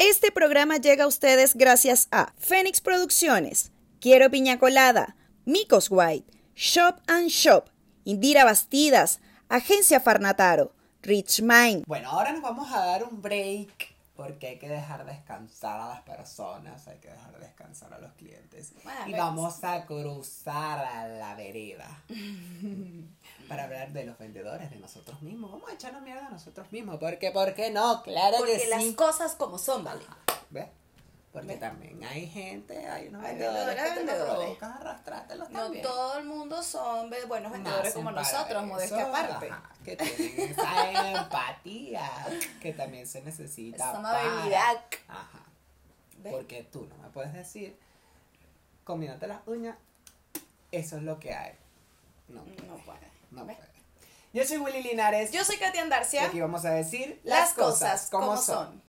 Este programa llega a ustedes gracias a Fénix Producciones, Quiero Piña Colada, Micos White, Shop and Shop, Indira Bastidas, Agencia Farnataro, Rich Mind. Bueno, ahora nos vamos a dar un break porque hay que dejar descansar a las personas, hay que dejar descansar a los clientes. Bueno, y vamos a cruzar a la vereda para hablar de los vendedores, de nosotros mismos. Vamos a echarnos mierda a nosotros mismos. porque ¿Por qué no? Claro Porque que las sí. cosas como son, ¿vale? ¿Ves? Porque ¿Ves? también hay gente, hay unos Hay vendedores vendedores, que vendedores. arrastrártelos No todo el mundo son buenos vendedores Nacen como nosotros, modestia aparte. ajá, que tienen esa empatía que también se necesita. Esa para- amabilidad. Ajá. ¿Ves? Porque tú no me puedes decir, comiéndote las uñas, eso es lo que hay. No, No puede. No puede. Yo soy Willy Linares. Yo soy Katia y Andarcia. aquí vamos a decir Las cosas como son.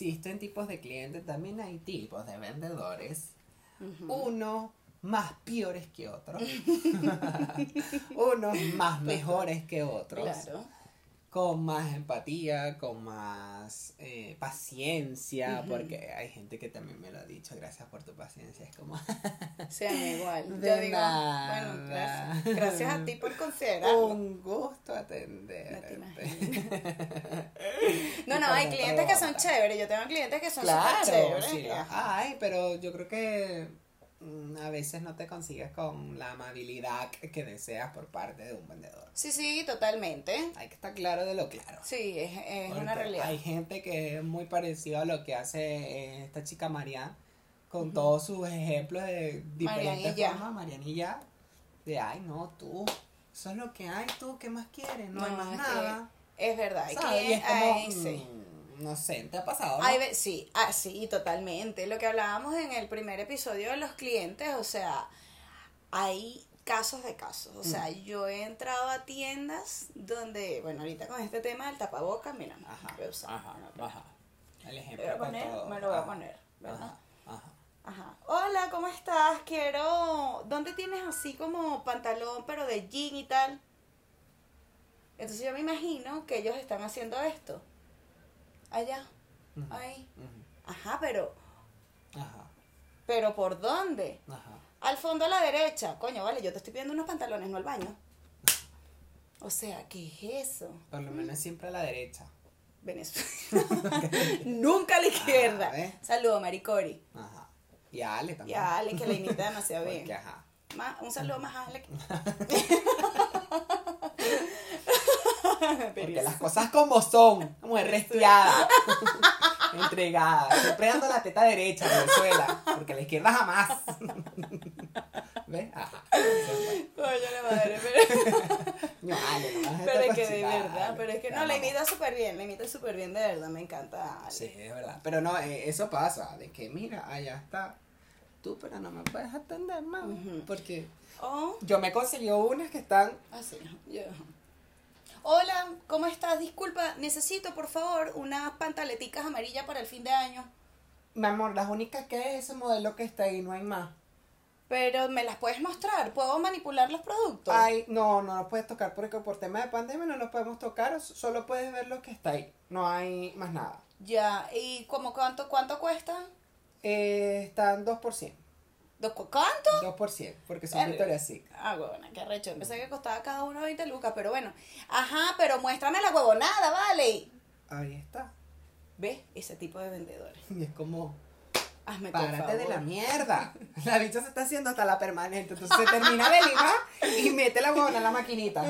Existen tipos de clientes, también hay tipos de vendedores. Unos más peores que otros. Unos más mejores que otros. Claro. Con más empatía, con más eh, paciencia, porque hay gente que también me lo ha dicho, gracias por tu paciencia. Es como, mí igual. De Yo digo, nada. bueno, gracias. Gracias a ti por considerarlo. un gusto atender. No. No, no, hay clientes que son chéveres. Yo tengo clientes que son Claro, súper chéveres. sí, hay, pero yo creo que a veces no te consigues con la amabilidad que deseas por parte de un vendedor. Sí, sí, totalmente. Hay que estar claro de lo claro. Sí, es, es una realidad. Hay gente que es muy parecida a lo que hace eh, esta chica Marian con todos sus ejemplos de diferentes Marianilla. formas. Marianilla, de ay, no, tú, eso es lo que hay, tú, ¿qué más quieres? No, hay más que nada. Es verdad. Hay ¿Sabes? Y es como, ay, sí. No sé, ¿te ha pasado? no? Hay sí, ah, sí, totalmente. Lo que hablábamos en el primer episodio de los clientes, o sea, hay casos de casos. O sea, Mm. yo he entrado a tiendas donde, bueno, ahorita con este tema del tapabocas, mira, Ajá, voy a usar, ajá, no, pero- ajá. El me ejemplo lo voy a poner, todo. me lo voy a poner, ¿verdad? Ajá, ajá. Ajá. Hola, ¿cómo estás? Quiero. ¿Dónde tienes así como pantalón, pero de jean y tal? Entonces yo me imagino que ellos están haciendo esto. Allá. Ahí. Ajá, pero. Ajá, ¿Pero por dónde? ajá. Al fondo a la derecha. Coño, vale, yo te estoy pidiendo unos pantalones, no al baño. O sea, ¿qué es eso? Por lo menos siempre a la derecha. Venezuela. Nunca a la izquierda. Ah, ¿ves? Saludo, Maricori. Ajá. Y a Ale Y también. a Ale, que la imita demasiado bien. Porque, ajá. Un saludo más a Ale. Porque las cosas como son. Mujer restiada. Entregada. Siempre dando la teta derecha, Venezuela. Porque la izquierda jamás. ¿Ves? Ajá. Coño, la madre, pero, No, Ale, no pero es que de verdad, pero es que no, la amo. imita súper bien, la imita súper bien, de verdad, me encanta. Ale. Sí, es verdad. Pero no, eh, eso pasa. De que, mira, allá está. Tú, pero no me puedes atender. Ujú. Porque Oh, yo me conseguí unas que están. así, yo. Hola, ¿cómo estás? Disculpa, necesito por favor unas pantaleticas amarillas para el fin de año. Mi amor, las únicas que es ese modelo que está ahí, no hay más. Pero me las puedes mostrar, ¿puedo manipular los productos? Ay, no, no los puedes tocar porque por tema de pandemia no los podemos tocar, solo puedes ver lo que está ahí, no hay más nada. Ya, ¿y como cuánto, cuánto cuesta? Eh, están 2%, ¿Dos cu- ¿Cuánto? 2%, porque son Verga. Victoria's Secret. Ah, huevona, qué recho. Pensé que costaba cada uno 20 lucas, pero bueno. Ajá, pero muéstrame la huevonada, vale. Ahí está. ¿Ves? Ese tipo de vendedores. Y es como, Hazme por párate de la mierda. La bicha se está haciendo hasta la permanente, entonces se termina de limar y mete la huevona en la maquinita.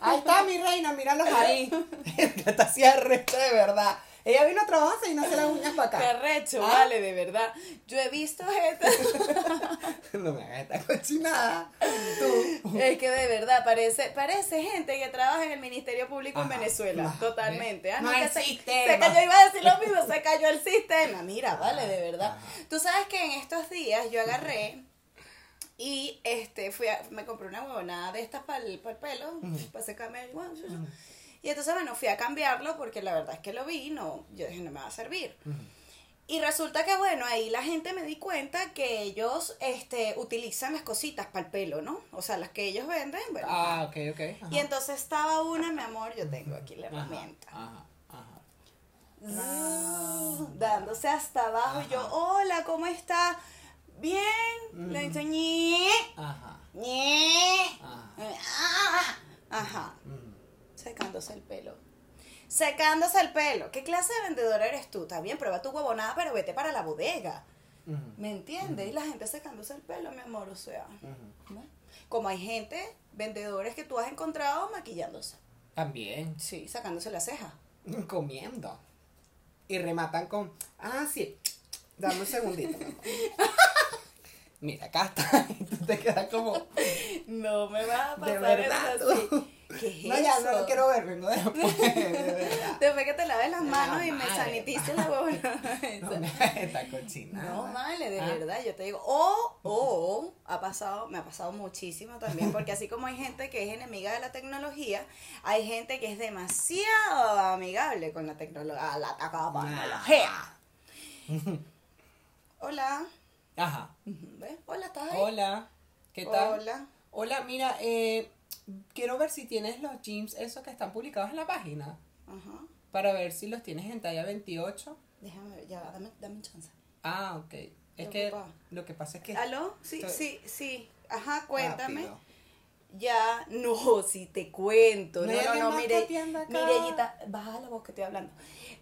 Ahí está mi reina, míralos ahí. Está así arrecha de verdad. Ella vino a trabajar y no hace las uñas para acá. recho, ¿Ah? vale, de verdad. Yo he visto gente. No me hagas esta cochinada. Tú. es que de verdad parece, parece gente que trabaja en el Ministerio Público en Venezuela. Totalmente. ¿ves? Ah, No que hay se, sistema. se cayó, iba a decir lo mismo, se cayó el sistema. Mira, vale, de verdad. Ajá. Tú sabes que en estos días yo agarré Y este, fui a- me compré una huevonada de estas para el, pelo, para secarme el guan, Y entonces, bueno, fui a cambiarlo porque la verdad es que lo vi y no, yo dije, no me va a servir. Y resulta que, bueno, ahí la gente me di cuenta que ellos este, utilizan las cositas para el pelo, ¿no? O sea, las que ellos venden, bueno. Ah, ok, ok. ajá. Y entonces estaba una, mi amor, yo tengo aquí la Ajá, herramienta. Ajá, ajá. Dándose hasta abajo. Y yo, hola, ¿cómo está? Bien. Le dice, ñe, Ajá. ñe. Ajá. Ah, Ajá. Mm. Secándose el pelo. Secándose el pelo. ¿Qué clase de vendedor eres tú? Está bien, prueba tu huevonada, pero vete para la bodega. ¿Me entiendes? Y la gente secándose el pelo, mi amor, o sea. Como hay gente, vendedores que tú has encontrado maquillándose. También. Sí, sacándose la ceja. Comiendo. Y rematan con. Ah, sí. Dame un segundito. Mira, acá está. Y tú te quedas como. No me vas a De pasar verdad. eso así. Tú. ¿Qué es No, ya no quiero ver. Vengo. De verdad. Después que te laves las De manos y me sanitices la huevona. No me esta cochina. No, vale, de Ah. verdad, yo te digo. O, o, ha pasado, me ha pasado muchísimo también, porque así como hay gente que es enemiga de la tecnología, hay gente que es demasiado amigable con la tecnología, la tecnología. Hola. Ajá. ¿Ves? Hola, ¿estás ahí? Hola. ¿Qué tal? Hola. Hola, mira, eh, quiero ver si tienes los jeans, esos que están publicados en la página. Ajá. Para ver si los tienes en talla 28. Déjame ver, ya, dame, dame un chance. Ah, ok. Es que ocupada. lo que pasa es que... ¿Aló? Sí, Estoy- sí, sí. Ajá, cuéntame. Rápido. Ya, no, si te cuento. ¿No No, no, no, mire? Mirellita, baja la voz que estoy hablando.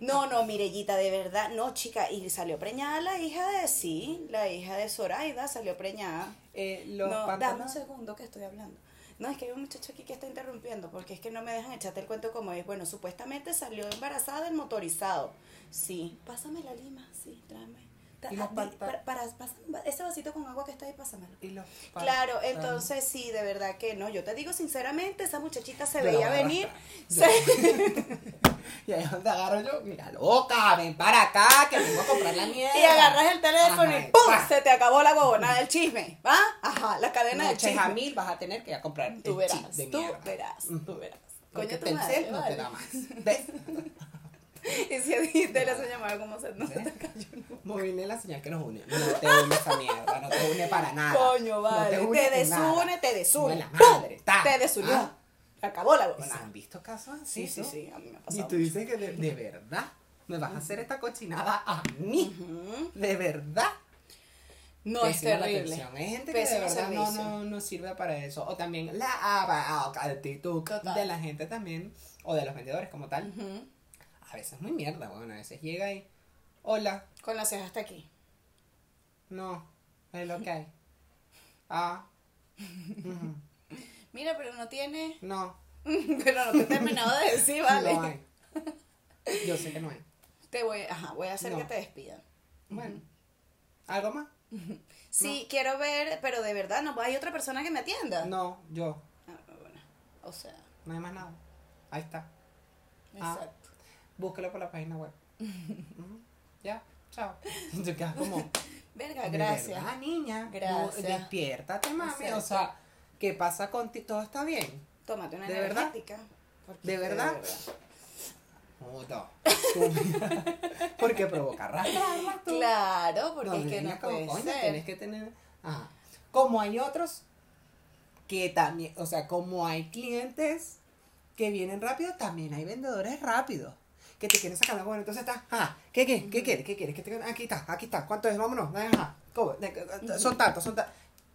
No, no, Mirellita, de verdad, no, chica, y salió preñada la hija de, sí, la hija de Zoraida salió preñada. Eh, los no, dame un segundo que estoy hablando. No, es que hay un muchacho aquí que está interrumpiendo, porque es que no me dejan echarte el cuento como es. Bueno, supuestamente salió embarazada del motorizado. Sí, pásame la lima, sí, tráeme. ¿Y los ah, para, para- ese vasito con agua que está ahí, pásamelo. y los Claro, pantalones. entonces sí, de verdad que no. Yo te digo sinceramente, esa muchachita se veía venir. se- Y ahí es donde agarro yo, mira, loca, ven para acá, que vengo a comprar la mierda. y agarras el teléfono Ajá, y ¡pum! Se te acabó la gobona del chisme, ¿va? Ajá, la cadena del Noches chisme. a mil vas a tener que ir a comprar Tú el verás, de tú verás, tú verás. Porque tu Telcel no te da más. ¿Ves? Y si a ti te le llamaba como se no te cayó. no. Movilé la señal que nos une. No te une esa mierda, no te une para nada. Coño, vale. No te, desune, te desune. No, la ta. Te desunió. Ah. Se acabó la ¿Se gobona. han visto casos así? Sí, sí, sí, a mí me ha Y pasado. tú dices que de, de verdad me vas a hacer esta cochinada a mí. De verdad. No, es Pésima terrible. Hay gente que de verdad no, no, no sirve para eso. O también la ah, actitud Total. de la gente también. O de los vendedores como tal. A veces es muy mierda, bueno, a veces llega y. Hola, Con las cejas hasta aquí. no, es lo que hay. Ah, ujú, Mira, pero no tiene. no, Pero no te he terminado de decir, vale. no hay. Yo sé que no hay. Te voy, ajá, voy a hacer No. que te despidan. Bueno, ¿algo más? Sí, quiero ver, pero de verdad no hay otra persona que me atienda. No, yo, Ah, bueno, o sea, no hay más nada. Ahí está. Ah. exacto. Búsquelo por la página web. Ya, chao. Te quedas como. Verga, "De gracias. verdad, niña. no, Gracias. despiértate, mami. O sea, ¿qué pasa contigo? ¿Todo está bien? Tómate una ¿De verdad? energética. ¿De verdad? Puta. Tú- Porque provoca arrastrarla tú. Claro, porque No, es que no como, puede coño, ser. tienes que tener. Ajá. Como hay otros que también, o sea, como hay clientes que vienen rápido, también hay vendedores rápidos que te quieren sacar la buena. Entonces está, ah, ¿qué, qué, qué quieres? ¿Qué quieres? ¿Qué te- Aquí está, aquí está. ¿Cuánto es? Vámonos. Ajá. ¿Cómo? De- Son tantos, son tantos.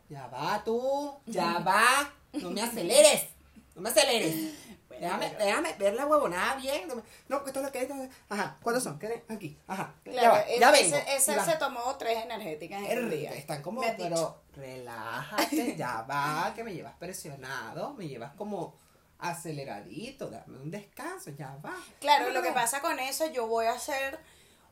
Ya va tú, ya va. No me aceleres. No me aceleres. Bueno, Déjame, pero- déjame ver la huevonada bien. No, me- No, esto es lo que es. Ajá, ¿cuántos son? ¿Qué? Aquí, ajá. ya Claro, va, ya vengo. ese- va. se tomó tres energéticas en el día. Están como, pero relájate, ya va, que me llevas presionado, me llevas como aceleradito, dame un descanso, ya va. Claro, lo que pasa con eso, yo voy a hacer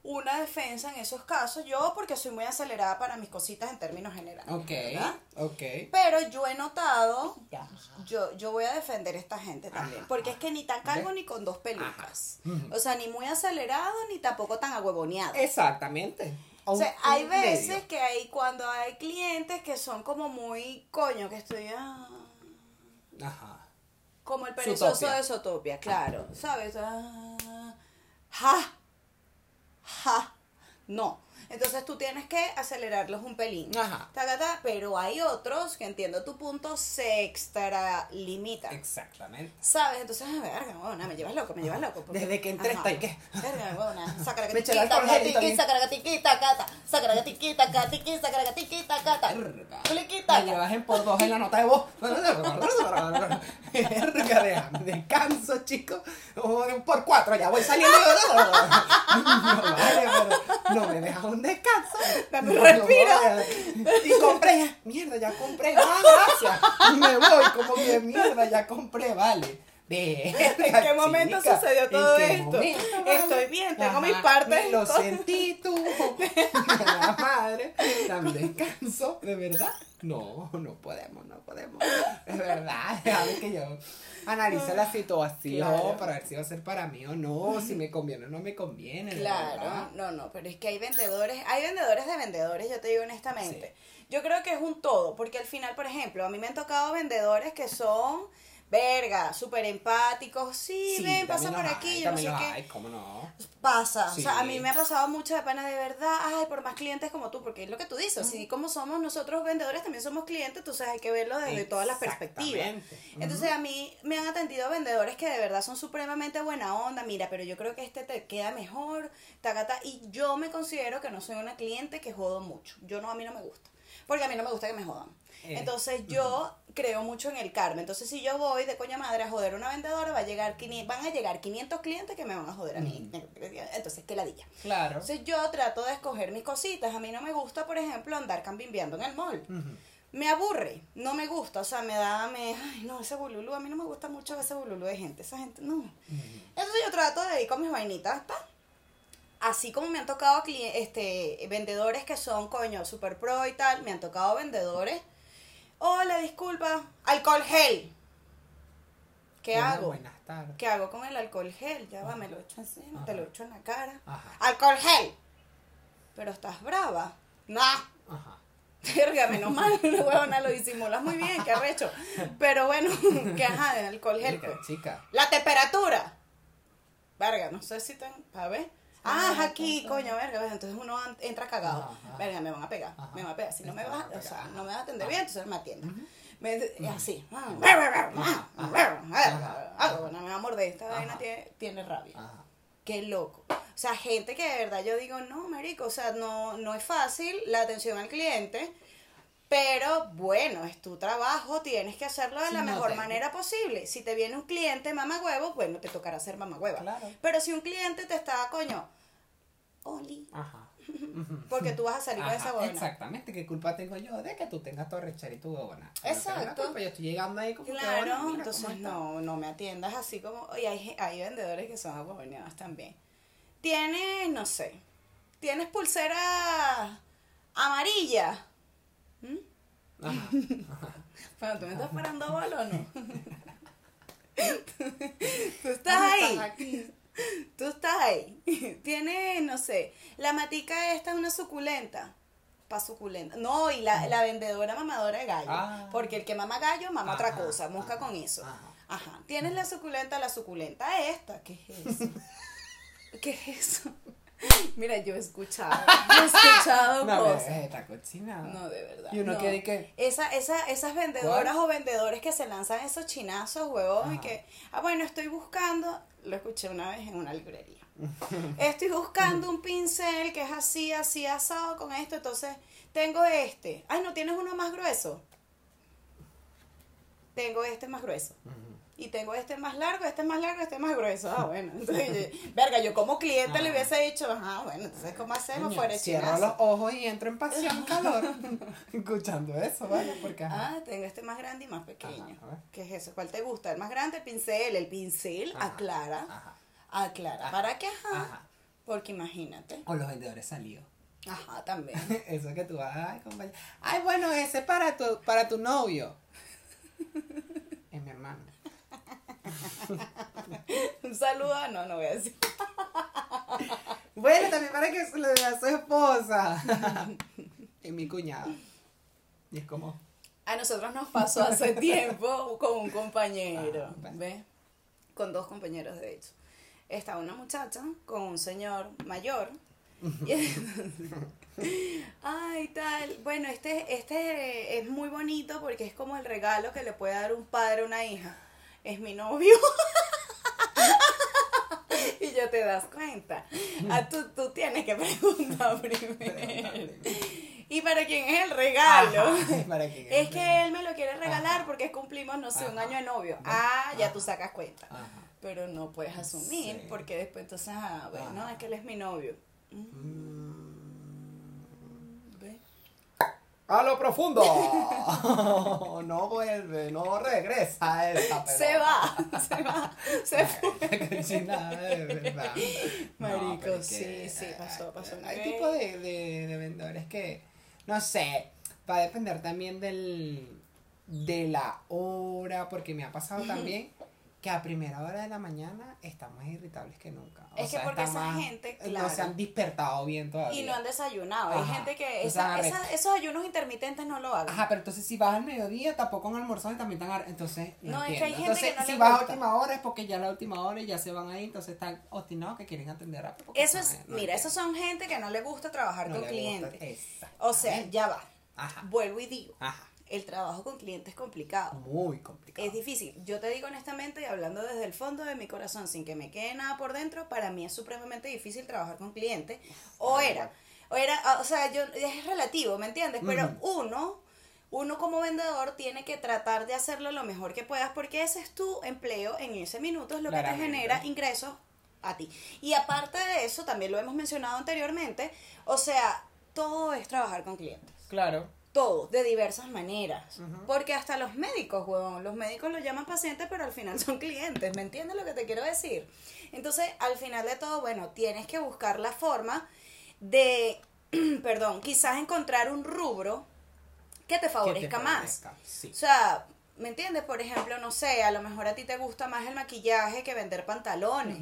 una defensa en esos casos, yo porque soy muy acelerada para mis cositas en términos generales. Ok, ¿verdad? ok. Pero yo he notado, Ya. yo, yo voy a defender a esta gente también, Ajá, porque es que ni tan calvo ¿Ves? ni con dos pelucas. Ajá. O sea, ni muy acelerado ni tampoco tan ahuevoneado. Exactamente. O sea, hay veces medio. que hay, cuando hay clientes que son como muy coño, que estoy, ah, Ajá. como el perezoso Zootopia. de Sotopia, claro, ¿sabes? Ah, ja, ja, no. Entonces tú tienes que acelerarlos un pelín. Ajá. Tacata, pero hay otros que entiendo tu punto, se extralimitan. Exactamente. ¿Sabes? Entonces, verga, huevona, me llevas loco, me llevas loco. porque- Desde que entré está ahí, ¿qué? Verga, huevona, saca la y saca la gatiquita, cata, saca la gatiquita, gatiquita, saca la gatiquita, cata. Verga. Cliquita, Me llevas en por dos en la nota de voz. Verga, déjame, descanso, chicos. O en por cuatro, ya voy saliendo. No, vale, pero no me dejas un descanso. Dame un respiro. y compré, ya, mierda, ya compré. Ah, gracias. Y me voy, como que mierda, ya compré, vale. ¿En qué momento sucedió todo esto? Estoy bien, tengo mis partes. Lo sentí tú. La madre. Dame descanso, de verdad. No, no podemos, no podemos. Es verdad, déjame que yo analice la situación Claro. para ver si va a ser para mí o no, si me conviene o no me conviene. Claro, no, no, pero es que hay vendedores, hay vendedores de vendedores, yo te digo honestamente. Yo creo que es un todo, porque al final, por ejemplo, a mí me han tocado vendedores que son, verga, súper empáticos, sí, ven, pasa por aquí, hay, yo no sé qué. hay, ¿cómo no? Pasa, o sea, a mí me ha pasado mucho de pena de verdad, ay, por más clientes como tú, porque es lo que tú dices, así como somos nosotros vendedores, también somos clientes, entonces hay que verlo desde todas las perspectivas. Entonces a mí me han atendido vendedores que de verdad son supremamente buena onda, mira, pero yo creo que este te queda mejor, tacata, y yo me considero que no soy una cliente que jodo mucho, yo no, a mí no me gusta, porque a mí no me gusta que me jodan. Eh, Entonces yo creo mucho en el karma. Entonces si yo voy de coña madre a joder a una vendedora, va a llegar 500 van a llegar 500 clientes que me van a joder a mí. Entonces, qué ladilla. Claro. Entonces yo trato de escoger mis cositas. A mí no me gusta, por ejemplo, andar cambimbiando en el mall. Me aburre, no me gusta, o sea, me da, me, ay, no, ese bululú, a mí no me gusta mucho ese bululú de gente, esa gente, no. Entonces yo trato de ir con mis vainitas, pa. Así como me han tocado este, vendedores que son, coño, super pro y tal, me han tocado vendedores. Hola, disculpa, alcohol gel. ¿Qué hago? Buenas tardes. ¿Qué hago con el alcohol gel? Ya va, me lo echo encima, te lo echo en la cara. Ajá. Alcohol gel. Pero estás brava. Nah. Ajá. Verga, menos mal, huevona, lo disimulas muy bien, qué arrecho. Pero bueno, que ajá, de alcohol gel. Chica, pues. chica. La temperatura. Verga, no sé si ten, a ver. Ah, es aquí, coño, verga, verga, entonces uno entra cagado. Ajá. Verga, me van a pegar, Ajá. me van a pegar. Si no me vas, o sea, no me vas a atender Ajá. bien, entonces me atiende. Me- Es así. Ah, bueno, me va a morder, esta Ajá. vaina tiene, tiene rabia. Ajá. Qué loco. O sea, gente que de verdad yo digo, no, marico, o sea, no, no es fácil la atención al cliente, pero bueno, es tu trabajo, tienes que hacerlo de Sí, la no mejor manera posible. Si te viene un cliente mamá huevo, bueno, te tocará ser mamá hueva. Claro. Pero si un cliente te está, coño, Oli, Ajá. porque tú vas a salir con Ajá, esa huevona. Exactamente, ¿qué culpa tengo yo de que tú tengas tu arrechera y tu huevona? Exacto. culpa, Yo estoy llegando ahí como que, Claro, "Hola, mira, entonces ¿cómo estás?". no, no me atiendas así como. Y hay, hay vendedores que son aguaboneados también. Tienes, no sé, tienes pulsera amarilla. ¿Mm? Ajá. Bueno, tú me estás parando bola o no. tú estás Ah, ahí. estás aquí. Tú estás ahí. Tienes, no sé, la matica esta es una suculenta. Pa' suculenta. No, y la, la vendedora mamadora de gallo. Ah. Porque el que mama gallo mama otra cosa. Mosca ajá, con eso. ajá. Ajá. Tienes la suculenta, la suculenta esta. ¿Qué es eso? ¿Qué es eso? Mira, yo he escuchado. Yo he escuchado No, cosas. No, de verdad. Y uno no. que Esa, esa, esas vendedoras o vendedores que se lanzan esos chinazos, huevón, y que, ah, bueno, estoy buscando, lo escuché una vez en una librería. Estoy buscando un pincel que es así, así, asado con esto, entonces tengo este. Ay, ¿no tienes uno más grueso? Tengo este más grueso. Ujú. Y tengo este más largo, este más largo, este más grueso. Ah, bueno. Entonces, verga, yo como cliente le Ajá. hubiese dicho, ajá, bueno, entonces, ¿cómo hacemos? Fuera Cierro los ojos y entro en pasión, calor. Escuchando eso, ¿vale? Porque ajá. Ah, tengo este más grande y más pequeño. Ajá. ¿Qué es eso? ¿Cuál te gusta? ¿El más grande? El pincel. El pincel Ajá, aclara. Ajá. Aclara. ¿Para qué? Ajá. ajá. Porque imagínate. O los vendedores salidos. Ajá, también. Eso que tú vas, ay, compañero. Ay, bueno, ese es para tu, para tu novio. Un saludo. a- No, no voy a decir. Bueno, también para que se lo dé a su esposa. y mi cuñado. Y es como. A nosotros nos pasó hace tiempo con un compañero, Ah, bueno. ¿ves? Con dos compañeros, de hecho. Estaba una muchacha con un señor mayor. Y- Ay, tal. Bueno, este, este es muy bonito porque es como el regalo que le puede dar un padre a una hija. Es mi novio. y ya te das cuenta. Ah, tú, tú tienes que preguntar primero. ¿Y para quién es el regalo? Ajá, ¿para quién es que regalo? él me lo quiere regalar Ajá. porque cumplimos, no sé, un año de novio. Ve. Ah, ya tú sacas cuenta. Pero no puedes asumir Sí. porque después entonces, ah, bueno, es que él es mi novio. Mm, Mm. ¿ves? A lo profundo. no vuelve, no regresa esa pelota. Se va, se va, se fue. De verdad. Marico, es sí, que, sí, pasó, pasó. Hay tipo de, de, de vendedores que, no sé, va a depender también del, de la hora, porque me ha pasado también que a primera hora de la mañana están más irritables que nunca. O Es que sea, porque están esa más- gente, No claro. se han despertado bien todavía. Y no han desayunado. Hay gente que esa- esa- esos ayunos intermitentes no lo hagan. Ajá, pero entonces si vas al mediodía tampoco han almorzado y también están entonces no, No, es que hay gente entonces que no si vas a gusta. última hora es porque ya a la última hora y ya se van ahí entonces están obstinados que quieren atender rápido porque Eso no es, no mira, esos son gente que no le gusta trabajar No con gusta, clientes. exactamente. O sea, ya va. ajá Vuelvo y digo, ajá el trabajo con clientes es complicado. muy complicado Es difícil. Yo te digo honestamente y hablando desde el fondo de mi corazón, sin que me quede nada por dentro, para mí es supremamente difícil trabajar con clientes. O era, o era, o sea, yo es relativo, ¿me entiendes? Pero uno, uno como vendedor tiene que tratar de hacerlo lo mejor que puedas porque ese es tu empleo en ese minuto, es lo que te genera ingresos a ti. Y aparte de eso, también lo hemos mencionado anteriormente, o sea, todo es trabajar con clientes claro todo, de diversas maneras. Porque hasta los médicos, huevón, los médicos lo llaman pacientes, pero al final son clientes, ¿me entiendes lo que te quiero decir? Entonces, al final de todo, bueno, tienes que buscar la forma de, perdón, quizás encontrar un rubro que te Que te favorezca más. sí. O sea, ¿me entiendes? Por ejemplo, no sé, a lo mejor a ti te gusta más el maquillaje que vender pantalones.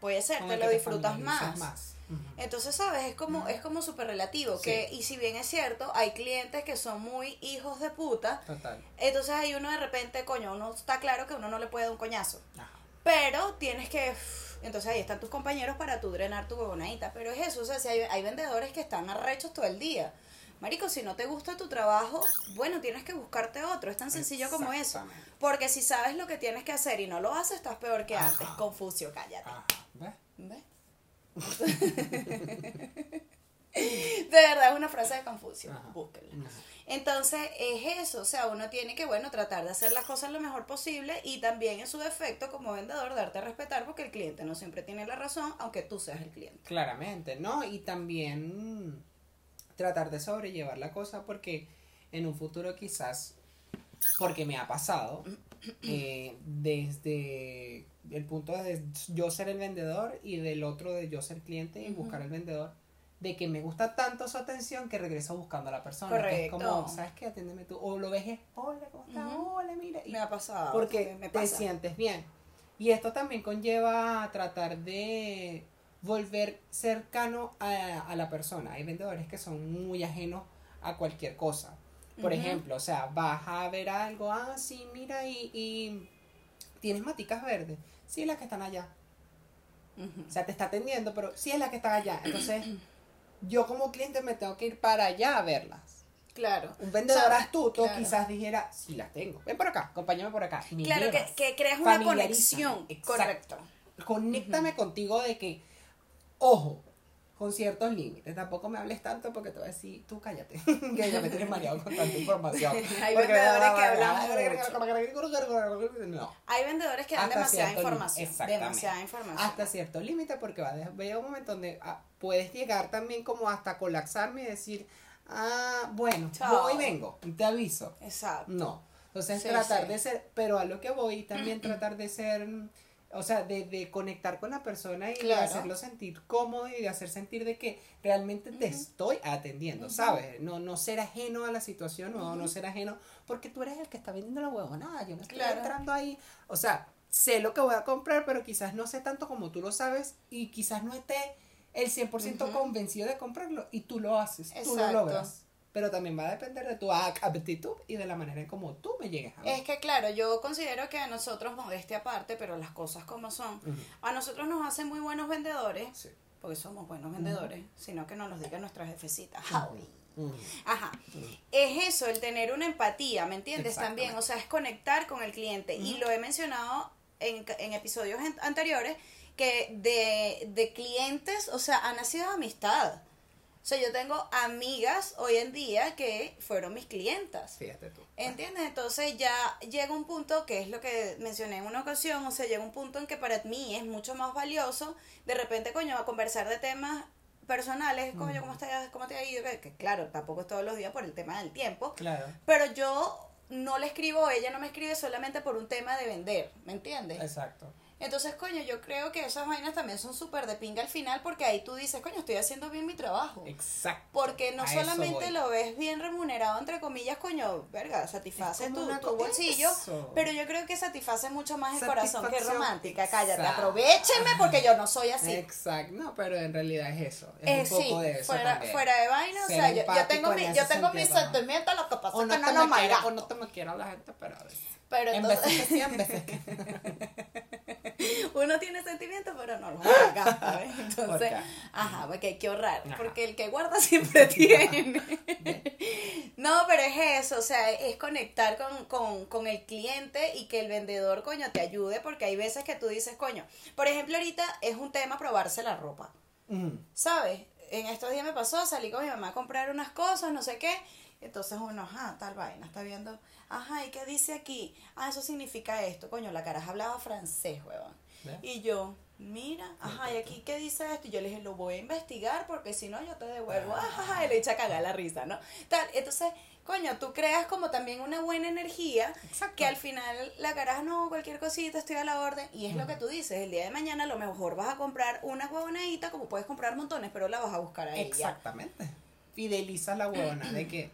Puede ser, Con te lo te disfrutas más. Entonces, ¿sabes? Es como, es como súper relativo. Sí. Que, y si bien es cierto, hay clientes que son muy hijos de puta. total Entonces ahí uno de repente, coño, uno está claro que uno no le puede dar un coñazo. ajá Pero tienes que. Entonces ahí están tus compañeros para tú drenar tu huevonadita. Pero es eso, o sea, si hay, hay vendedores que están arrechos todo el día. Marico, si no te gusta tu trabajo, bueno, tienes que buscarte otro. Es tan sencillo como eso. Porque si sabes lo que tienes que hacer y no lo haces, estás peor que antes. Confucio, cállate. ajá ¿ves? ¿Ves? De verdad es una frase de Confucio. Ajá. Búsquenla. Ajá. Entonces es eso, o sea, uno tiene que, bueno, tratar de hacer las cosas lo mejor posible y también en su defecto como vendedor darte a respetar porque el cliente no siempre tiene la razón, aunque tú seas el cliente. Claramente, ¿no? Y también tratar de sobrellevar la cosa porque en un futuro quizás, porque me ha pasado, eh, desde el punto de yo ser el vendedor y del otro de yo ser cliente y buscar el vendedor, de que me gusta tanto su atención que regreso buscando a la persona. Que es Correcto. como, ¿sabes qué? Atiéndeme tú. O lo ves, es, hola, ¿cómo estás? Hola, mira. Y Me ha pasado. porque me, te sientes bien. Y esto también conlleva a tratar de volver cercano a, a la persona. Hay vendedores que son muy ajenos a cualquier cosa. Por ejemplo, o sea, vas a ver algo, ah, sí, mira, y, y tienes maticas verdes. Sí, las que están allá. O sea, te está atendiendo, pero sí es la que está allá. Entonces, yo como cliente me tengo que ir para allá a verlas. Claro. Un vendedor astuto claro. quizás dijera, sí las tengo. Ven por acá, acompáñame por acá. Claro, que, que creas una conexión. exacto. Correcto. conéctame contigo de que, ojo, con ciertos límites. Tampoco me hables tanto porque te voy a decir, tú cállate, que ya me tienes mareado con tanta información. Hay vendedores que hablan No, Hay vendedores que dan Hasta demasiada información. Demasiada información. hasta cierto límite porque va a llegar un momento donde ah, puedes llegar también como hasta colapsarme y decir, ah, bueno, Chao. voy y vengo, te aviso. Exacto. No. Entonces Sí, tratar sí. de ser, pero a lo que voy también tratar de ser, o sea, de, de conectar con la persona y Claro. de hacerlo sentir cómodo y de hacer sentir de que realmente te estoy atendiendo, ¿sabes? No, no ser ajeno a la situación o no ser ajeno porque tú eres el que está vendiendo la huevonada, yo no estoy Claro. entrando ahí, o sea, sé lo que voy a comprar, pero quizás no sé tanto como tú lo sabes y quizás no esté el 100% convencido de comprarlo y tú lo haces, tú lo logras. Pero también va a depender de tu actitud y de la manera en cómo tú me llegues a mí. Es que claro, yo considero que a nosotros, modestia aparte, pero las cosas como son, a nosotros nos hacen muy buenos vendedores, Sí. porque somos buenos vendedores, sino que nos lo diga nuestra jefecita. Ujú. Ajá. Es eso, el tener una empatía, ¿me entiendes? También, o sea, es conectar con el cliente. Y lo he mencionado en, en episodios anteriores, que de, de clientes, o sea, ha nacido amistad. O sea, yo tengo amigas hoy en día que fueron mis clientas. Fíjate tú. ¿Entiendes? Entonces ya llega un punto, que es lo que mencioné en una ocasión, o sea, llega un punto en que para mí es mucho más valioso, de repente, coño, a conversar de temas personales, coño, ¿cómo, estás, ¿cómo te ha ido? Que, que claro, tampoco es todos los días por el tema del tiempo, Claro. pero yo no le escribo, ella no me escribe solamente por un tema de vender, ¿me entiendes? Exacto. Entonces, coño, yo creo que esas vainas también son súper de pinga al final, porque ahí tú dices, coño, estoy haciendo bien mi trabajo. Exacto. Porque no A solamente lo ves bien remunerado, entre comillas, coño, verga, satisface tu, tu bolsillo, eso. pero yo creo que satisface mucho más el corazón que romántica. Cállate, Exacto. aprovechenme porque yo no soy así. Exacto. No, pero en realidad es eso. Es Eh, un poco sí, de eso fuera, también. fuera de vaina, o sea, yo, yo tengo, en mi, yo tengo mis ¿no? sentimientos, lo que pasa O es no, que no me quiero, o no te me quiero a la gente, pero a veces. Pero en entonces- veces que sí, en veces que Uno tiene sentimientos, pero no los ¿ves? Entonces, ajá, porque hay que ahorrar, Ajá. porque el que guarda siempre tiene. no, pero es eso, o sea, es conectar con, con, con el cliente y que el vendedor, coño, te ayude, porque hay veces que tú dices, coño, por ejemplo, ahorita es un tema probarse la ropa. ¿Sabes? En estos días me pasó, salí con mi mamá a comprar unas cosas, no sé qué. Entonces uno, ajá, tal vaina, está viendo, ajá, ¿y qué dice aquí? Ah, eso significa esto, coño, la caraja hablaba francés, huevón. Y yo, mira, ajá, ¿y aquí qué dice esto? Y yo le dije, lo voy a investigar porque si no yo te devuelvo, Ah. ajá, y le echa a cagar la risa, ¿no? Tal, entonces, coño, tú creas como también una buena energía Exacto. que al final la caraja, no, cualquier cosita, estoy a la orden. Y es lo que tú dices, el día de mañana a lo mejor vas a comprar una huevonadita, como puedes comprar montones, pero la vas a buscar a ella. Exactamente. Fidelizas la huevona de que.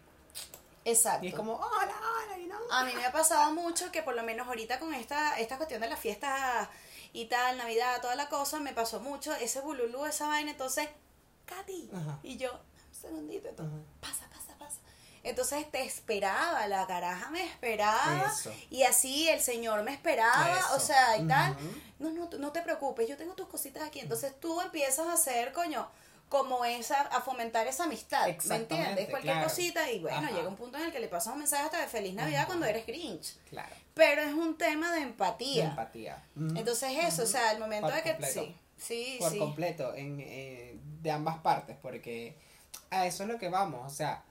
Exacto. Y es como, hola, hola, y no. A mí me ha pasado mucho que por lo menos ahorita con esta, esta cuestión de las fiestas y tal, Navidad, toda la cosa, me pasó mucho ese bululú, esa vaina, entonces, Katy, Ajá. y yo, un segundito, Ajá. pasa, pasa, pasa. Entonces te esperaba, la caraja me esperaba Eso. y así el señor me esperaba, Eso. o sea, y tal. No, no, no te preocupes, yo tengo tus cositas aquí. Entonces tú empiezas a hacer, coño, como esa, a fomentar esa amistad, ¿me entiendes? Cualquier claro. cosita y bueno, Ajá. llega un punto en el que le pasas un mensaje hasta de feliz Navidad Ajá. cuando eres Grinch. Claro. Pero es un tema de De empatía. empatía. Ujú. Entonces eso, o sea, al momento Por de que completo. sí, sí, por sí. completo, en, eh, de ambas partes, porque a eso es lo que vamos, o sea,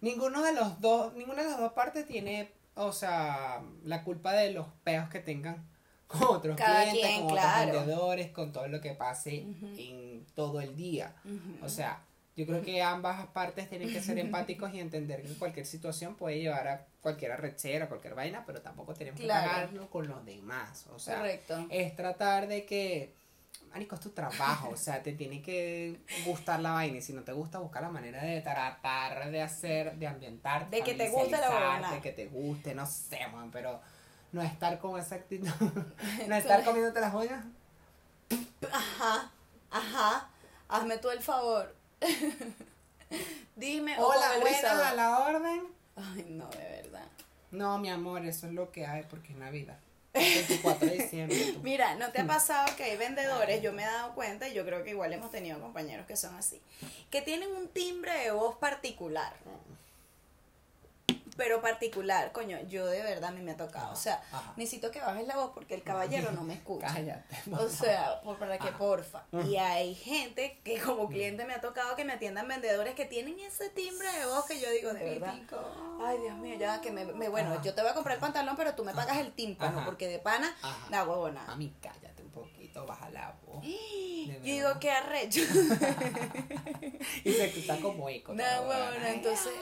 ninguno de los dos, ninguna de las dos partes tiene, o sea, la culpa de los peos que tengan con otros Cada clientes, quien, con claro. otros vendedores, con todo lo que pase en todo el día. O sea, yo creo que ambas partes tienen que ser empáticos y entender que cualquier situación puede llevar a cualquier arrechera, cualquier vaina, pero tampoco tenemos Claro. que pagarlo con los demás. O sea, Correcto. es tratar de que, marico, es tu trabajo, o sea, te tiene que gustar la vaina y si no te gusta, buscar la manera de tratar de hacer, de ambientar, De que te guste la huevona. De que te guste, no sé, man, pero no estar con esa actitud, no estar comiéndote las joyas. Ajá, ajá. Hazme tú el favor. Dime, Hola, buenas, a la orden. Ay, no, de verdad. No, mi amor, eso es lo que hay porque es Navidad. 24 de diciembre. tú. Mira, ¿no te ha pasado que hay vendedores? Yo me he dado cuenta, y yo creo que igual hemos tenido compañeros que son así, que tienen un timbre de voz particular. Pero particular, coño, yo de verdad a mí me ha tocado. O sea, Ajá. necesito que bajes la voz porque el caballero no me escucha. Cállate. O sea, por, para que Ajá. porfa. Y hay gente que como cliente me ha tocado que me atiendan vendedores que tienen ese timbre de voz que yo digo, de verdad. Ay, Dios mío, ya que me, me- bueno, yo te voy a comprar el pantalón, pero tú me pagas el tímpano, porque de pana, la huevona. Mami, cállate un poquito, baja la voz. Yo digo, qué arrecho. Y se escucha como eco. No, huevona. entonces,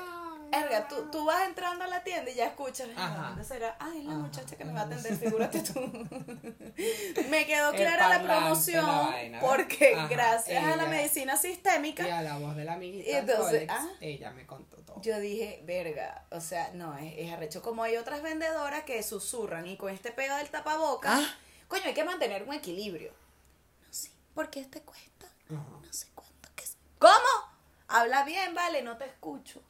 erga, tú, tú vas entrando a la tienda y ya escuchas. ¿dónde será? Ay, la Ajá. muchacha que me va a atender, figúrate tú. me quedó clara la promoción, porque Ajá, gracias a la medicina sistémica, Y a la voz de la amiguita entonces, Colex, ah. ella me contó todo. Yo dije, verga, o sea, no, es, es arrecho. Como hay otras vendedoras que susurran y con este pega del tapaboca, Ah. coño, hay que mantener un equilibrio. No sé, porque este cuesta Ajá. no sé cuánto ¿Cómo? Habla bien, vale, no te escucho.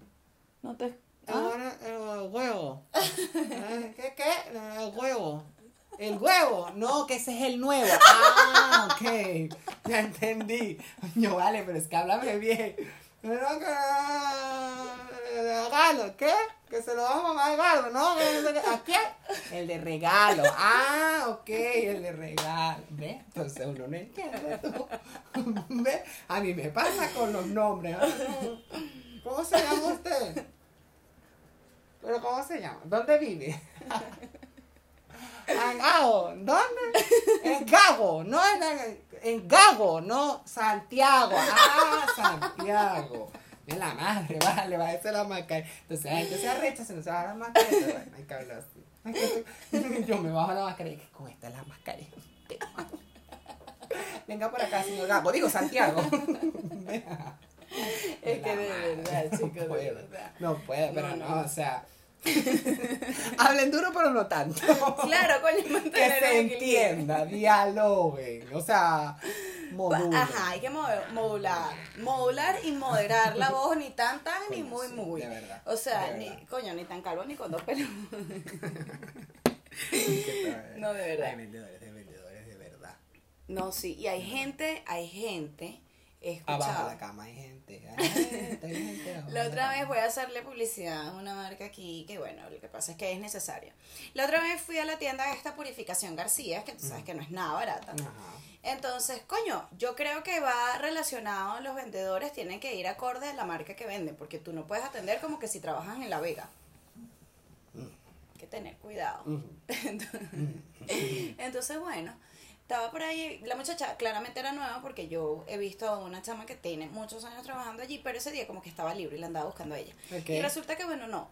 No te Ahora el huevo. ¿Qué, qué? El huevo. El huevo. No, que ese es el nuevo. Ah, ok. Ya entendí. Coño, vale, pero es que háblame bien. Regalo. ¿Qué? Que se lo vamos a mamar ¿no? ¿A qué? El de regalo. Ah, ok, el de regalo. ¿Ves? Entonces uno no entiende. ¿Ves? A mí me pasa con los nombres. ¿Cómo se llama usted? ¿Pero cómo se llama? ¿Dónde vive? En Gago. ¿Dónde? En Gago. No en, en Gago, no Santiago. Ah, Santiago. De la madre, vale, va a ser la mascarilla. Entonces la gente se arrecha, se nos va a la mascarilla. Bueno, hay que hablar así. Que- Yo me bajo la mascarilla. que Con esta es la mascarilla. Venga por acá, señor Gago. Digo, Santiago. Es que de verdad, chicos, de No puedo. No puedo, pero No, o sea. Hablen duro, pero no tanto. Claro, coño, que se entienda, dialoguen. O sea, modulen. Ajá, hay que mo- modular. Modular y moderar la voz, ni tan tan ni muy muy. de verdad, O sea, de ni, coño, ni tan calvo ni con dos pelos. No, de verdad. Hay vendedores de vendedores de verdad. No, sí, y hay gente, hay gente, Abajo de la cama hay gente. Hay gente, hay gente abajo La de otra vez voy a hacerle publicidad a una marca aquí que bueno, lo que pasa es que es necesario. La otra vez fui a la tienda esta Purificación García, que tú sabes que no es nada barata. Ajá. Entonces, coño, yo creo que va relacionado, los vendedores tienen que ir acorde a la marca que venden, porque tú no puedes atender como que si trabajas en La Vega. Hay que tener cuidado. Ujú. Entonces, bueno, estaba por ahí, la muchacha claramente era nueva porque yo he visto a una chama que tiene muchos años trabajando allí, pero ese día como que estaba libre y la andaba buscando a ella. Y resulta que, bueno, no,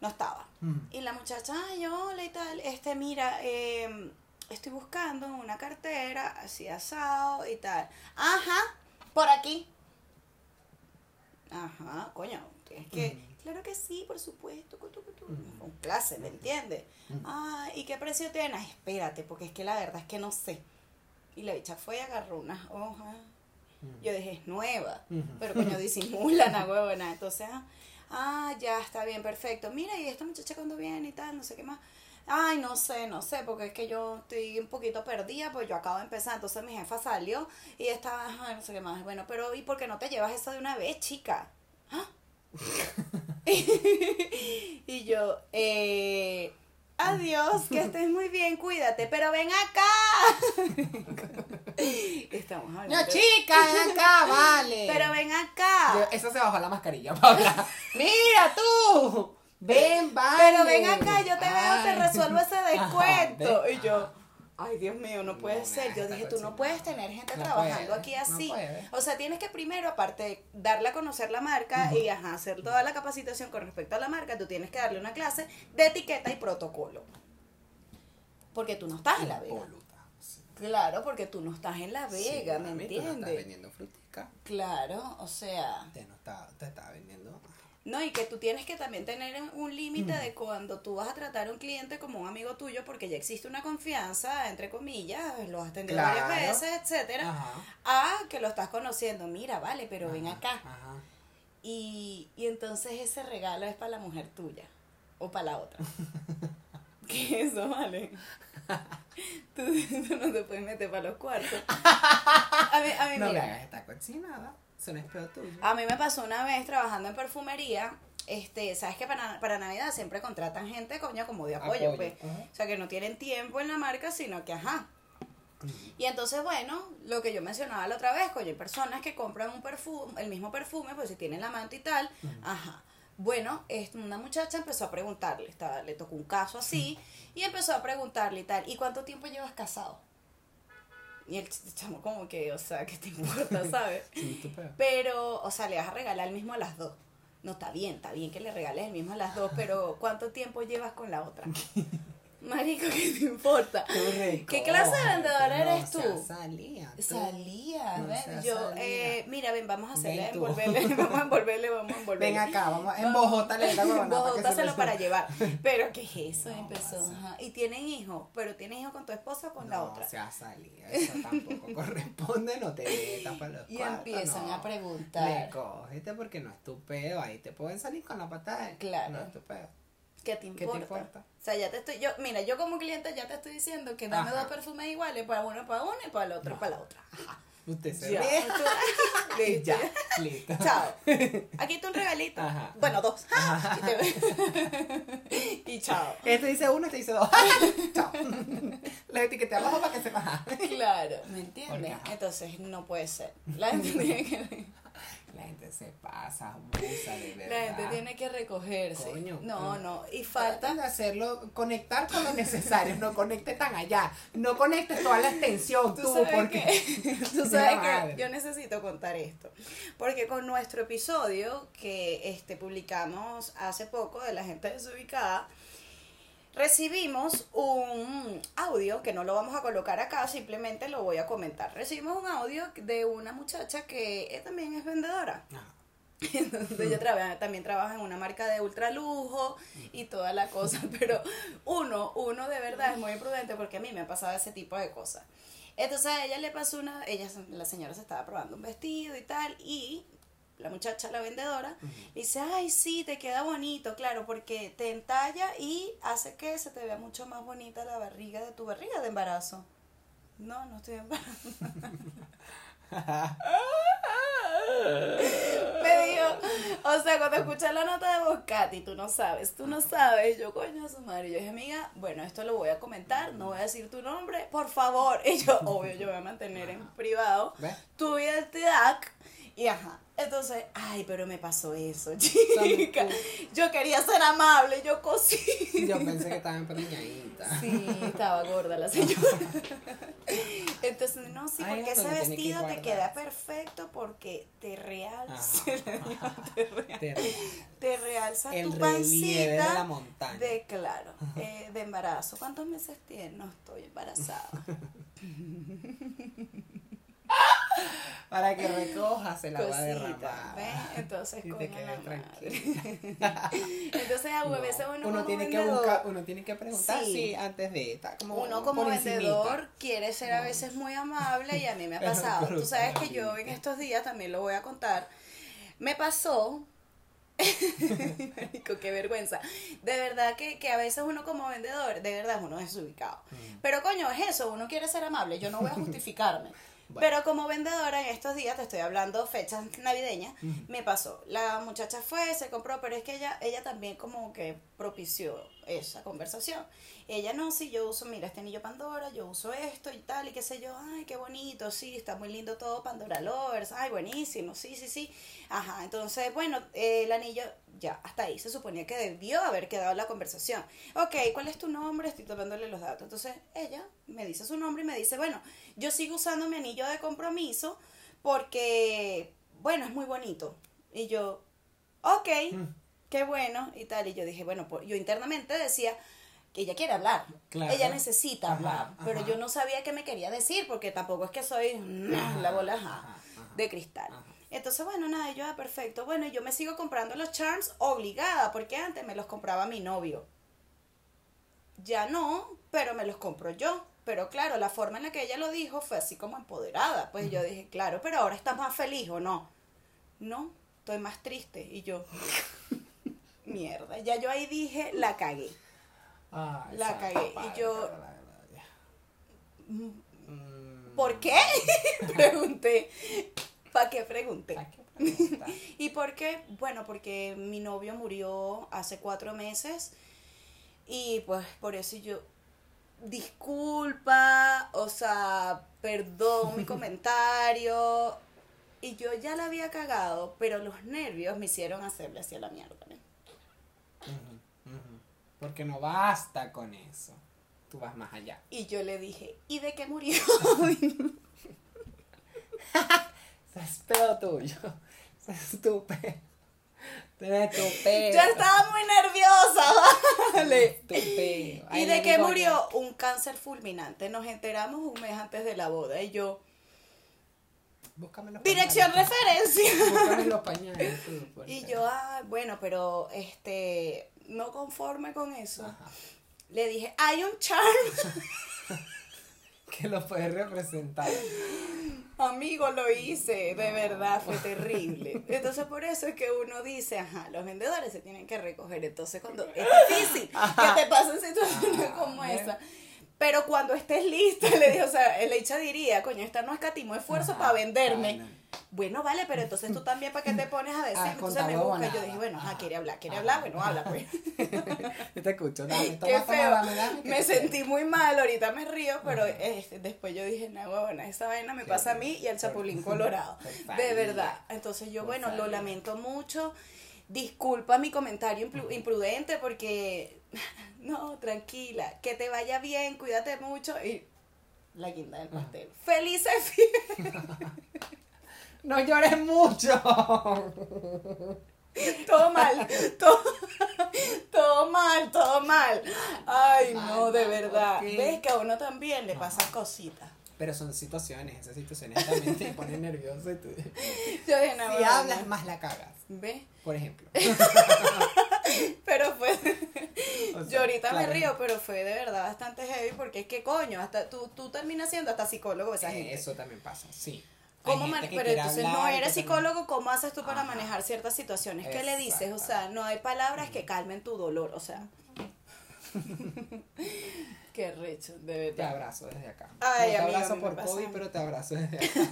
no estaba. Y la muchacha, ay, hola y tal, este, mira, eh, estoy buscando una cartera así asado y tal. Ajá, por aquí. Ajá, coño, tienes que... Claro que sí, por supuesto, con clase, ¿me entiendes? Ah, ¿y qué precio tiene? Ay, espérate, porque es que la verdad es que no sé. Y la bicha fue y agarró unas hojas. Yo dije, es nueva, pero coño, disimulan a huevona. Entonces, ah, ah, ya está bien, perfecto. Mira, y esta muchacha cuando viene y tal, no sé qué más. Ay, no sé, no sé, porque es que yo estoy un poquito perdida, pues yo acabo de empezar. Entonces mi jefa salió y estaba, no sé qué más. Bueno, pero ¿y por qué no te llevas eso de una vez, chica? ¿Ah? Y yo, eh, adiós, que estés muy bien, cuídate, pero ven acá. Estamos hablando. No, chica, ven acá, vale. Pero ven acá. Yo- Eso se bajó la mascarilla, Paula. Mira tú. Ven, vale. Pero ven acá, yo te veo, te resuelvo ese descuento. Ajá, y yo, ay Dios mío, no puede No, ser. Yo dije, tú no puedes tener gente No trabajando puede, aquí no así. puede. o sea, tienes que primero, aparte de darle a conocer la marca y ajá, hacer toda la capacitación con respecto a la marca, tú tienes que darle una clase de etiqueta y protocolo. Porque tú no estás en la Vega. Sí. Claro, porque tú no estás en la Vega, Sí, ¿me mami, tú no estás entiendes? vendiendo frutica. Claro, o sea. Te, no está, te está vendiendo. No, y que tú tienes que también tener un límite de cuando tú vas a tratar a un cliente como un amigo tuyo, porque ya existe una confianza, entre comillas, lo has atendido Claro. varias veces, etcétera, Ajá. a que lo estás conociendo. Mira, vale, pero ven acá. Ajá. Y, y entonces ese regalo es para la mujer tuya o para la otra. ¿Qué es eso, vale? Tú, tú no te puedes meter para los cuartos. A mí, a mí, No me mira, hagas esta cochinada. Eso no es peor tuyo. a mí me pasó una vez trabajando en perfumería, este, sabes que para, para Navidad siempre contratan gente, coño, como de apoyo, Apoyo, pues. ajá. O sea, que no tienen tiempo en la marca, sino que, ajá. Y entonces, bueno, lo que yo mencionaba la otra vez, coño, hay personas que compran un perfume, el mismo perfume, pues si tienen la manta y tal, ajá. Bueno, una muchacha empezó a preguntarle, estaba, le tocó un caso así, y empezó a preguntarle y tal, ¿y cuánto tiempo llevas casado? Y el ch- chamo como que, o sea, ¿qué te importa, sabes? Sí. Pero, o sea, le vas a regalar el mismo a las dos. No, está bien, está bien que le regales el mismo a las dos, pero ¿cuánto tiempo llevas con la otra? Marico, ¿qué te importa? Qué ¿Qué clase de vendedora eres tú? salía. tú. Salía, No yo, salía. eh, mira, ven, vamos a hacerle, envolverle, vamos a envolverle, vamos a envolverle. Ven acá, vamos, en huevona. para que se lo- para llevar. Pero, ¿qué es eso? No, Empezó. ajá. Y tienen hijos, pero tienes hijos con tu esposa o con la otra. se ha salido, eso tampoco corresponde, no te metas para los Y cuartos, empiezan a preguntar. Le cógete porque no es tu pedo, ahí te pueden salir con la patada. Claro. No es tu pedo. ¿Qué te ¿Qué importa? te importa? O sea, ya te estoy, yo, mira, yo como cliente ya te estoy diciendo que dame Ajá. dos perfumes iguales, para uno para uno y para el otro No. para la otra. Usted se Ya. Y ya, listo. Chao. Aquí está un regalito. Ajy. Bueno, dos. Y, te- y chao. Este dice uno, este dice dos. Chao. Le etiqueté abajo para que se baja. Claro, ¿me entiendes? Ajá. Entonces no puede ser. La gente tiene que, La gente se pasa, abusa de verdad. la gente tiene que recogerse. Coño, no, no. Y Falta de hacerlo, conectar con lo necesario, no conecte tan allá, no conectes toda la extensión tú, porque que, tú sabes que yo necesito contar esto. Porque con nuestro episodio que este publicamos hace poco de la gente desubicada, recibimos un audio que no lo vamos a colocar acá, simplemente lo voy a comentar. Recibimos un audio de una muchacha que eh, también es vendedora. Ah, Entonces ella traba- también trabaja en una marca de ultralujo y toda la cosa, pero uno, uno de verdad es muy imprudente porque a mí me ha pasado ese tipo de cosas. Entonces a ella le pasó una, ella, la señora se estaba probando un vestido y tal, y la muchacha, la vendedora, dice, ay, sí, te queda bonito, claro, porque te entalla y hace que se te vea mucho más bonita la barriga de tu barriga de embarazo. No, no estoy embarazada. Me dijo, o sea, cuando escuchas la nota de voz, Katy, tú no sabes, tú no sabes. Yo, coño, su madre. Yo dije, amiga, bueno, esto lo voy a comentar, no voy a decir tu nombre, por favor. Y yo, obvio, yo voy a mantener en privado ¿Ves? tu identidad. Y ajá, entonces, ay, pero me pasó eso, chica. Yo quería ser amable, yo cosí. Yo pensé que estaba empreñadita. Sí, estaba gorda la señora. Entonces, no, sí, Ay, porque ese tiene que vestido te queda perfecto porque te realza, Ajá, te, rea- Te- te realza El tu relieve de la pancita montaña. de, claro, eh, de embarazo. ¿Cuántos meses tienes? No estoy embarazada. Para que recoja se la va a Cosita, derramar. ¿ves? Entonces, Y te quedes tranquila. Entonces, a veces uno, uno tiene que buscar, uno tiene que preguntar Sí. antes de como uno como encimita. vendedor quiere ser a veces muy amable y a mí me ha pasado. Tú sabes que yo en estos días también lo voy a contar. Me pasó. Marico, qué vergüenza. De verdad que, que a veces uno como vendedor, de verdad uno es desubicado. Mm. Pero coño, es eso, uno quiere ser amable, yo no voy a justificarme. Bueno. Pero como vendedora en estos días, te estoy hablando fechas navideñas, me pasó. La muchacha fue, se compró, pero es que ella, ella también como que propició esa conversación. Ella no, sí, yo uso, mira, este anillo Pandora, yo uso esto y tal, y qué sé yo, ay, qué bonito, sí, está muy lindo todo, Pandora Lovers, ay, buenísimo, sí, sí, sí. Ajá, entonces, bueno, el anillo, ya, hasta ahí se suponía que debió haber quedado la conversación. Ok, ¿cuál es tu nombre? Estoy tomándole los datos. Entonces, ella me dice su nombre y me dice, bueno, yo sigo usando mi anillo de compromiso porque, bueno, es muy bonito. Y yo, ok, Mm. Qué bueno, y tal. Y yo dije, bueno, pues, yo internamente decía que ella quiere hablar. Claro. Ella necesita Ajá, hablar. Pero yo no sabía qué me quería decir porque tampoco es que soy la bola de cristal. Entonces, bueno, nada, yo, ah, perfecto. Bueno, yo me sigo comprando los charms obligada porque antes me los compraba mi novio. Ya no, pero me los compro yo. Pero claro, la forma en la que ella lo dijo fue así como empoderada. Pues yo dije, claro, pero ahora estás más feliz o no. No, estoy más triste. Y yo, mierda. Ya yo ahí dije, la cagué. La cagué, y yo-. Mm, ¿Por qué? Pregunté. ¿Para qué pregunté? que preguntar. ¿Y por qué? Bueno, porque mi novio murió hace cuatro meses y pues por eso yo, disculpa, o sea, perdón mi comentario. Y yo ya la había cagado, pero los nervios me hicieron hacerle hacia la mierda. Porque no basta con eso. Tú vas más allá. Y yo le dije, ¿y de qué murió? Es pedo tuyo. Es. Tienes tu peo. Yo estaba muy nerviosa, vale. Tu ¿Y de qué murió? Un cáncer fulminante. Nos enteramos un mes antes de la boda y yo. Búscame los Dirección pañales. referencia. Búscame los pañales. Y yo, ah, bueno, pero este, no conforme con eso, Ajá. le dije, hay un charm. Que lo puedes representar. Amigo, lo hice, de verdad, fue terrible. Entonces, por eso es que uno dice, ajá, los vendedores se tienen que recoger. Entonces, cuando es difícil que te pasen situaciones como esa. Pero cuando estés lista, le digo, o sea, el hecha diría, coño, esta no escatimo esfuerzo Ajá, para venderme. Bueno, vale, pero entonces tú también, ¿para qué te pones a decir? Ah, entonces me busca. Yo dije, bueno, Ajá. quiere hablar, quiere hablar, bueno, habla pues. Yo te escucho, dame, toma, Qué toma, feo. dame, dame, que me sentí muy mal, ahorita me río, pero después yo dije, no, huevona, esa vaina me pasa a mí y al chapulín colorado. De verdad. Entonces yo, bueno, lo lamento mucho. Disculpa mi comentario impru- imprudente porque, no, tranquila, que te vaya bien, cuídate mucho y la guinda del pastel. ¡Felices fiestas! No llores mucho. Todo mal, todo, todo mal, todo mal. Ay, no, de verdad. ¿Ves que a uno también le pasan cositas? Pero son situaciones, esas situaciones también te ponen nervioso. Y tú, Yo dije, no, si bueno, hablas, más la cagas. ¿Ves? Por ejemplo. Pero fue. O sea, yo ahorita me río, pero fue de verdad bastante heavy porque es que coño, hasta tú, tú terminas siendo hasta psicólogo esa Eh, gente. Eso también pasa, sí. ¿Cómo pero entonces no hablar, eres psicólogo, ¿cómo haces tú para Ajá. manejar ciertas situaciones? ¿Qué le dices? O sea, no hay palabras que calmen tu dolor, o sea. Qué recho, de Te verdad. abrazo desde acá. Ay, no te amigo, abrazo por. COVID, pero te abrazo desde acá.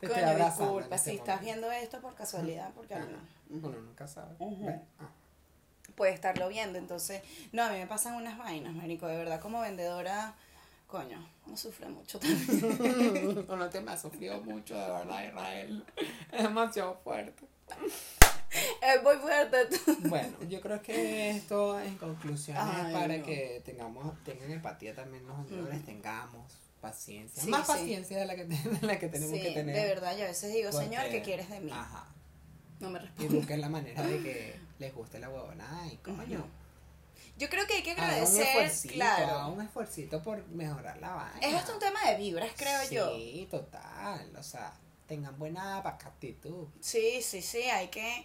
Te Coño, abrazando disculpa, este si estás viendo esto por casualidad, porque Ajá. no. Uno nunca sabe. Ah. puede estarlo viendo. Entonces, no, a mí me pasan unas vainas, marico. De verdad, como vendedora, coño, no sufre mucho también. Uno te me ha sufrido mucho, de verdad, Israel. Es demasiado fuerte. Es muy fuerte. Bueno, yo creo que esto en conclusión es para no. que tengamos, tengan empatía también los vendedores, tengamos paciencia. Sí, Más sí. paciencia de la que, de la que tenemos sí, que tener. de verdad, yo a veces digo, porque- señor, ¿qué quieres de mí? Ajá. No me Y responde. busquen la manera de que les guste la huevonada y coño. Ujú. Yo creo que hay que un agradecer, haga claro. un esfuercito por mejorar la vaina. Es hasta un tema de vibras, creo yo. Sí, total. O sea, tengan buena actitud. Sí, sí, sí, hay que,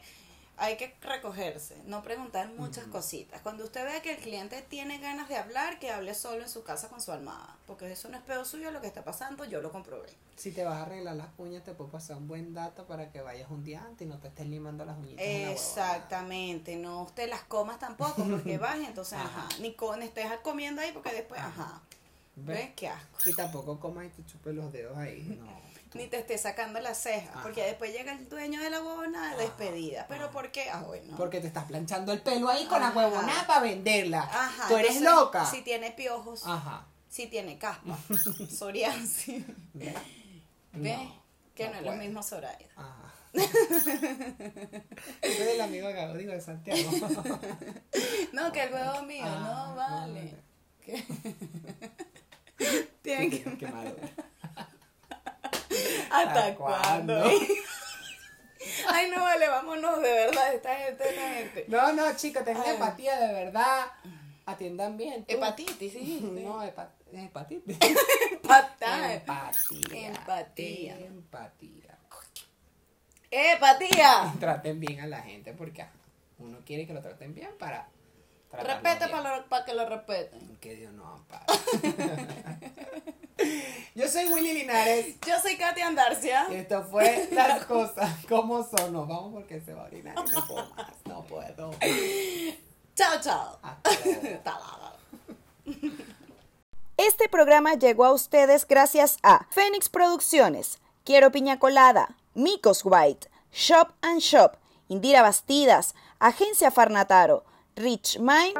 hay que recogerse, no preguntar muchas cositas. Cuando usted ve que el cliente tiene ganas de hablar, que hable solo en su casa con su almohada, porque eso no es peor suyo lo que está pasando, yo lo comprobé. Si te vas a arreglar las uñas, te puedo pasar un buen dato para que vayas un día antes y no te estés limando las uñitas. en la huevonada. Exactamente, no usted las comas tampoco, porque vas y entonces, ajá, Ajá. ni, co- ni estés comiendo ahí porque después, ajá, ¿Ves? ¿ves? Qué asco. Y tampoco comas y te chupes los dedos ahí. No. Ni te estés sacando las cejas, Ajá. porque después llega el dueño de la huevona Ajá, despedida. ¿Pero por qué? Ah, bueno. Porque te estás planchando el pelo ahí con la Ajá. huevonada para venderla. Ajá, Tú eres entonces, loca. Si tiene piojos, Ajá. si tiene caspa, psoriasis. ¿Ves? ¿Ves? No, que no, no es lo mismo Soraya. Ajá. Es el amigo Gago, digo, de Santiago. No, que el huevo mío, Ah, no vale. no, ¿Qué? Tienen que... Qué malo. ¿Hasta ¿Hasta cuándo? Ay, no vale, vámonos, de verdad, esta gente, esta gente. No, no, chicos, tengan Ay. empatía, de verdad. Atiendan bien. tú. Hepatitis, sí. No, hepa- hepatitis. Empatía. Empatía. Empatía. Empatía. ¡Empatía! Traten bien a la gente porque uno quiere que lo traten bien para Respete bien. para que lo respeten. Que Dios nos ampare. Yo soy Willy Linares. Yo soy Katia Andarcia. Y esto fue las cosas como son. Nos vamos porque se va a orinar y no puedo más. No puedo. Chao, chao. Hasta luego. Talada. Este programa llegó a ustedes gracias a Fénix Producciones, Quiero Piña Colada, Micos White, Shop and Shop, Indira Bastidas, Agencia Farnataro, Rich Mind.